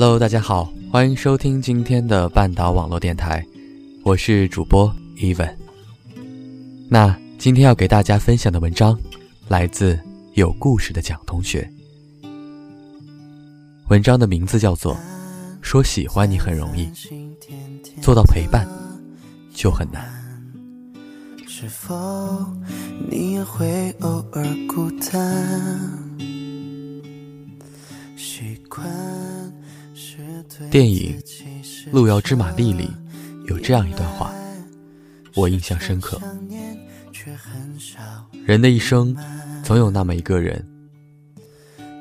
Hello，大家好，欢迎收听今天的半岛网络电台，我是主播 Even。那今天要给大家分享的文章来自有故事的蒋同学。文章的名字叫做《说喜欢你很容易，做到陪伴就很难》。是否你也会偶尔孤单？电影《路遥知马力》里有这样一段话，我印象深刻。人的一生，总有那么一个人，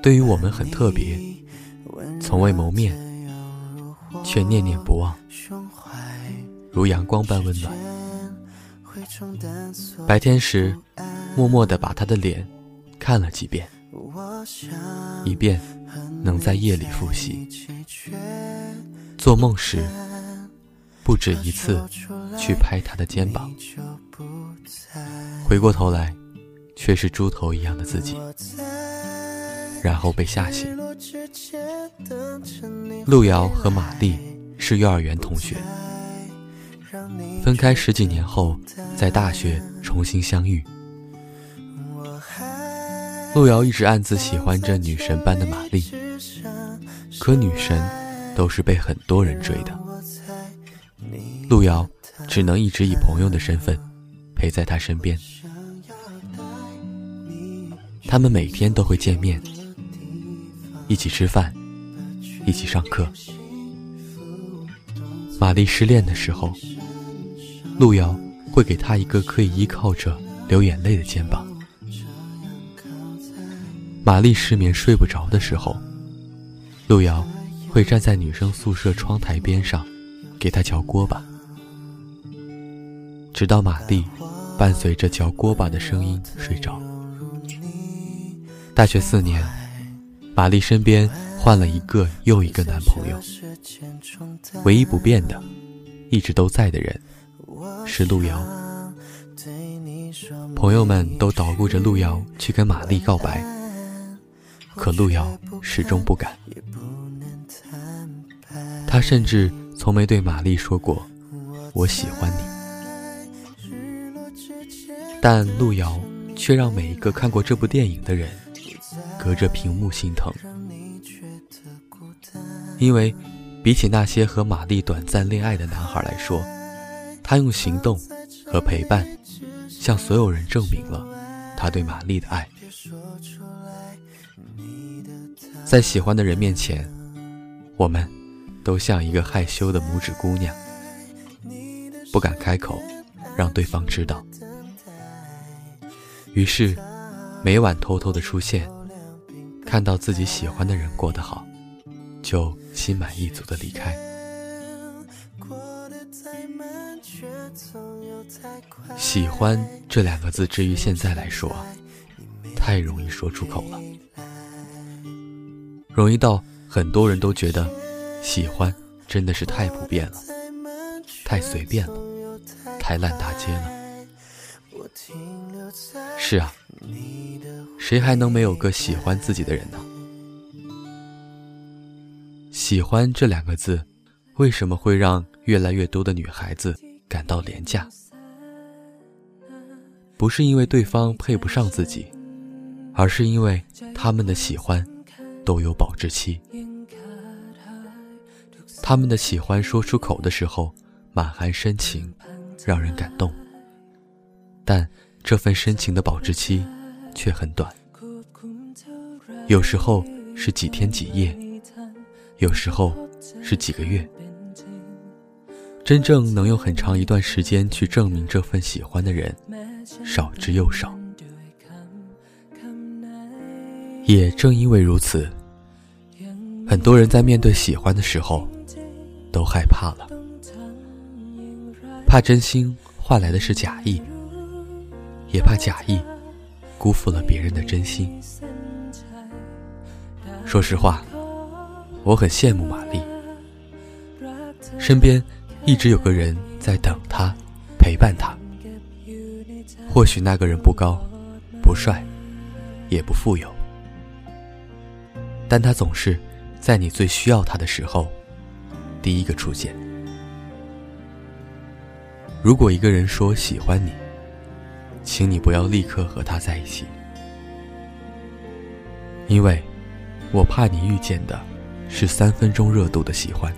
对于我们很特别，从未谋面，却念念不忘，如阳光般温暖。白天时，默默地把他的脸看了几遍，以便能在夜里复习。做梦时，不止一次去拍他的肩膀，回过头来，却是猪头一样的自己，然后被吓醒。路遥和玛丽是幼儿园同学，分开十几年后，在大学重新相遇。路遥一直暗自喜欢着女神般的玛丽，可女神。都是被很多人追的，路遥只能一直以朋友的身份陪在他身边。他们每天都会见面，一起吃饭，一起上课。玛丽失恋的时候，路遥会给她一个可以依靠着流眼泪的肩膀。玛丽失眠睡不着的时候，路遥。会站在女生宿舍窗台边上，给她嚼锅巴，直到玛丽伴随着嚼锅巴的声音睡着。大学四年，玛丽身边换了一个又一个男朋友，唯一不变的，一直都在的人，是路遥。朋友们都捣鼓着路遥去跟玛丽告白，可路遥始终不敢。他甚至从没对玛丽说过“我喜欢你”，但路遥却让每一个看过这部电影的人隔着屏幕心疼，因为比起那些和玛丽短暂恋爱的男孩来说，他用行动和陪伴向所有人证明了他对玛丽的爱。在喜欢的人面前，我们。都像一个害羞的拇指姑娘，不敢开口，让对方知道。于是，每晚偷偷的出现，看到自己喜欢的人过得好，就心满意足的离开。喜欢这两个字，至于现在来说，太容易说出口了，容易到很多人都觉得。喜欢真的是太普遍了，太随便了，太烂大街了。是啊，谁还能没有个喜欢自己的人呢？喜欢这两个字，为什么会让越来越多的女孩子感到廉价？不是因为对方配不上自己，而是因为他们的喜欢都有保质期。他们的喜欢说出口的时候，满含深情，让人感动。但这份深情的保质期却很短，有时候是几天几夜，有时候是几个月。真正能用很长一段时间去证明这份喜欢的人，少之又少。也正因为如此，很多人在面对喜欢的时候。都害怕了，怕真心换来的是假意，也怕假意辜负了别人的真心。说实话，我很羡慕玛丽，身边一直有个人在等她，陪伴她。或许那个人不高，不帅，也不富有，但他总是。在你最需要他的时候，第一个出现。如果一个人说喜欢你，请你不要立刻和他在一起，因为，我怕你遇见的，是三分钟热度的喜欢。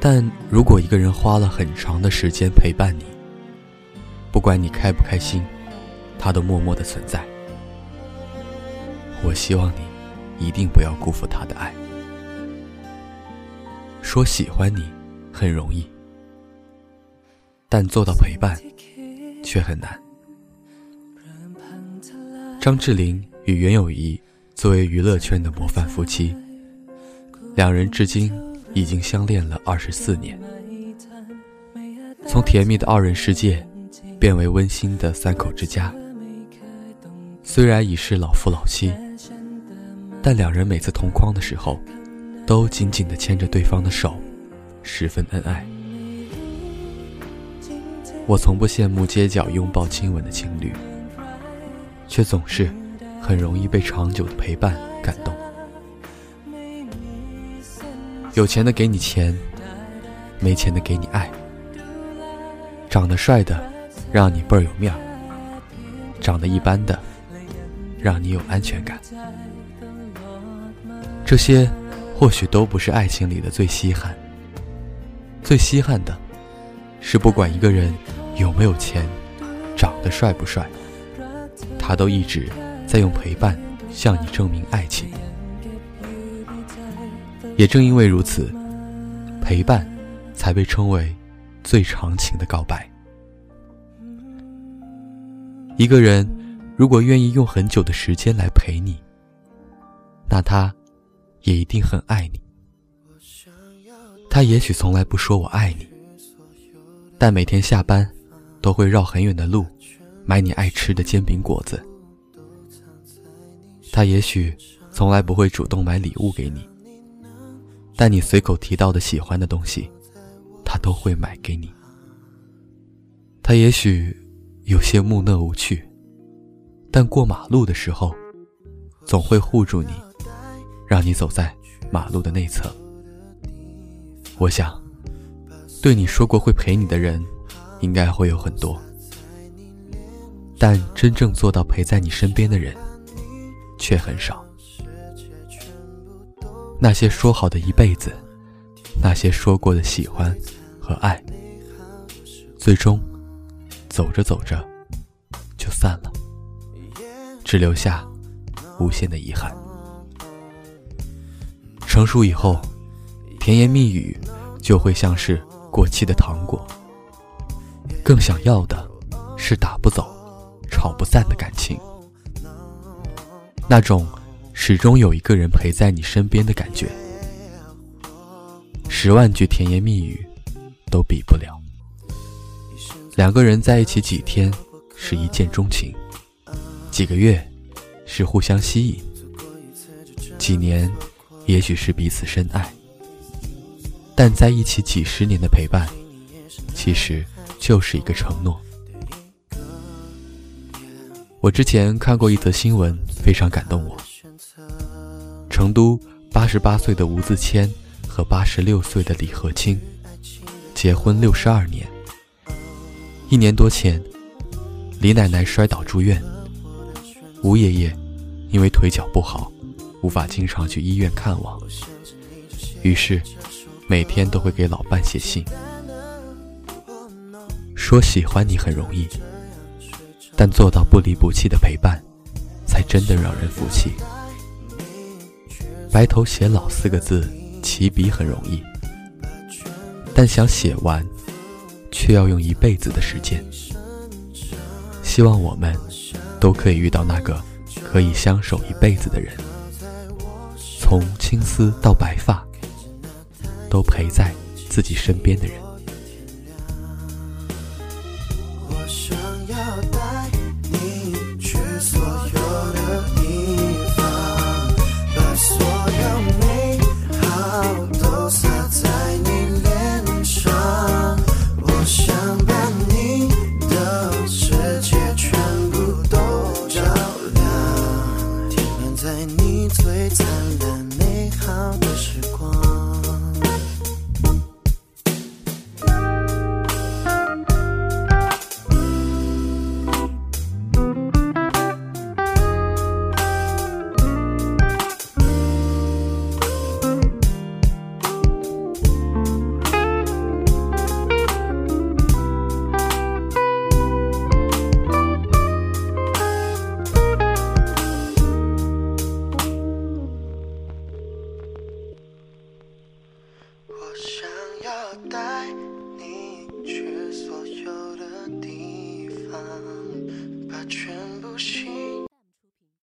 但如果一个人花了很长的时间陪伴你，不管你开不开心，他都默默的存在。我希望你一定不要辜负他的爱。说喜欢你很容易，但做到陪伴却很难。张智霖与袁咏仪作为娱乐圈的模范夫妻，两人至今已经相恋了二十四年，从甜蜜的二人世界。变为温馨的三口之家。虽然已是老夫老妻，但两人每次同框的时候，都紧紧地牵着对方的手，十分恩爱。我从不羡慕街角拥抱亲吻的情侣，却总是很容易被长久的陪伴感动。有钱的给你钱，没钱的给你爱，长得帅的。让你倍儿有面儿，长得一般的，让你有安全感。这些或许都不是爱情里的最稀罕。最稀罕的，是不管一个人有没有钱，长得帅不帅，他都一直在用陪伴向你证明爱情。也正因为如此，陪伴才被称为最长情的告白。一个人如果愿意用很久的时间来陪你，那他也一定很爱你。他也许从来不说我爱你，但每天下班都会绕很远的路买你爱吃的煎饼果子。他也许从来不会主动买礼物给你，但你随口提到的喜欢的东西，他都会买给你。他也许。有些木讷无趣，但过马路的时候，总会护住你，让你走在马路的内侧。我想，对你说过会陪你的人，应该会有很多，但真正做到陪在你身边的人，却很少。那些说好的一辈子，那些说过的喜欢和爱，最终。走着走着，就散了，只留下无限的遗憾。成熟以后，甜言蜜语就会像是过期的糖果。更想要的是打不走、吵不散的感情，那种始终有一个人陪在你身边的感觉，十万句甜言蜜语都比不了。两个人在一起几天是一见钟情，几个月是互相吸引，几年也许是彼此深爱，但在一起几十年的陪伴，其实就是一个承诺。我之前看过一则新闻，非常感动我。成都八十八岁的吴自谦和八十六岁的李和清结婚六十二年。一年多前，李奶奶摔倒住院，吴爷爷因为腿脚不好，无法经常去医院看望，于是每天都会给老伴写信，说喜欢你很容易，但做到不离不弃的陪伴，才真的让人服气。白头偕老四个字，起笔很容易，但想写完。却要用一辈子的时间。希望我们都可以遇到那个可以相守一辈子的人，从青丝到白发，都陪在自己身边的人。